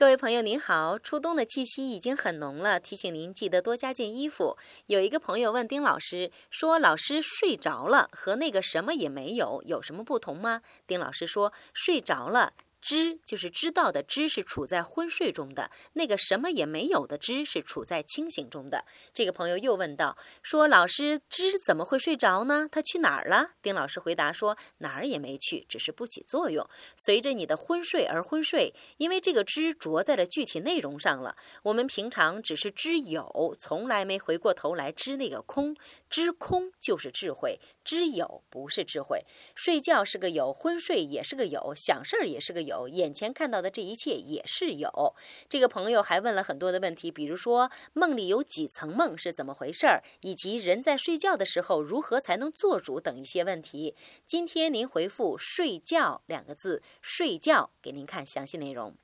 各位朋友您好，初冬的气息已经很浓了，提醒您记得多加件衣服。有一个朋友问丁老师说：“老师睡着了和那个什么也没有有什么不同吗？”丁老师说：“睡着了。”知就是知道的知是处在昏睡中的，那个什么也没有的知是处在清醒中的。这个朋友又问道：“说老师知怎么会睡着呢？他去哪儿了？”丁老师回答说：“哪儿也没去，只是不起作用，随着你的昏睡而昏睡。因为这个知着在了具体内容上了。我们平常只是知有，从来没回过头来知那个空。知空就是智慧，知有不是智慧。睡觉是个有，昏睡也是个有，想事儿也是个有。”有眼前看到的这一切也是有。这个朋友还问了很多的问题，比如说梦里有几层梦是怎么回事儿，以及人在睡觉的时候如何才能做主等一些问题。今天您回复“睡觉”两个字，睡觉给您看详细内容。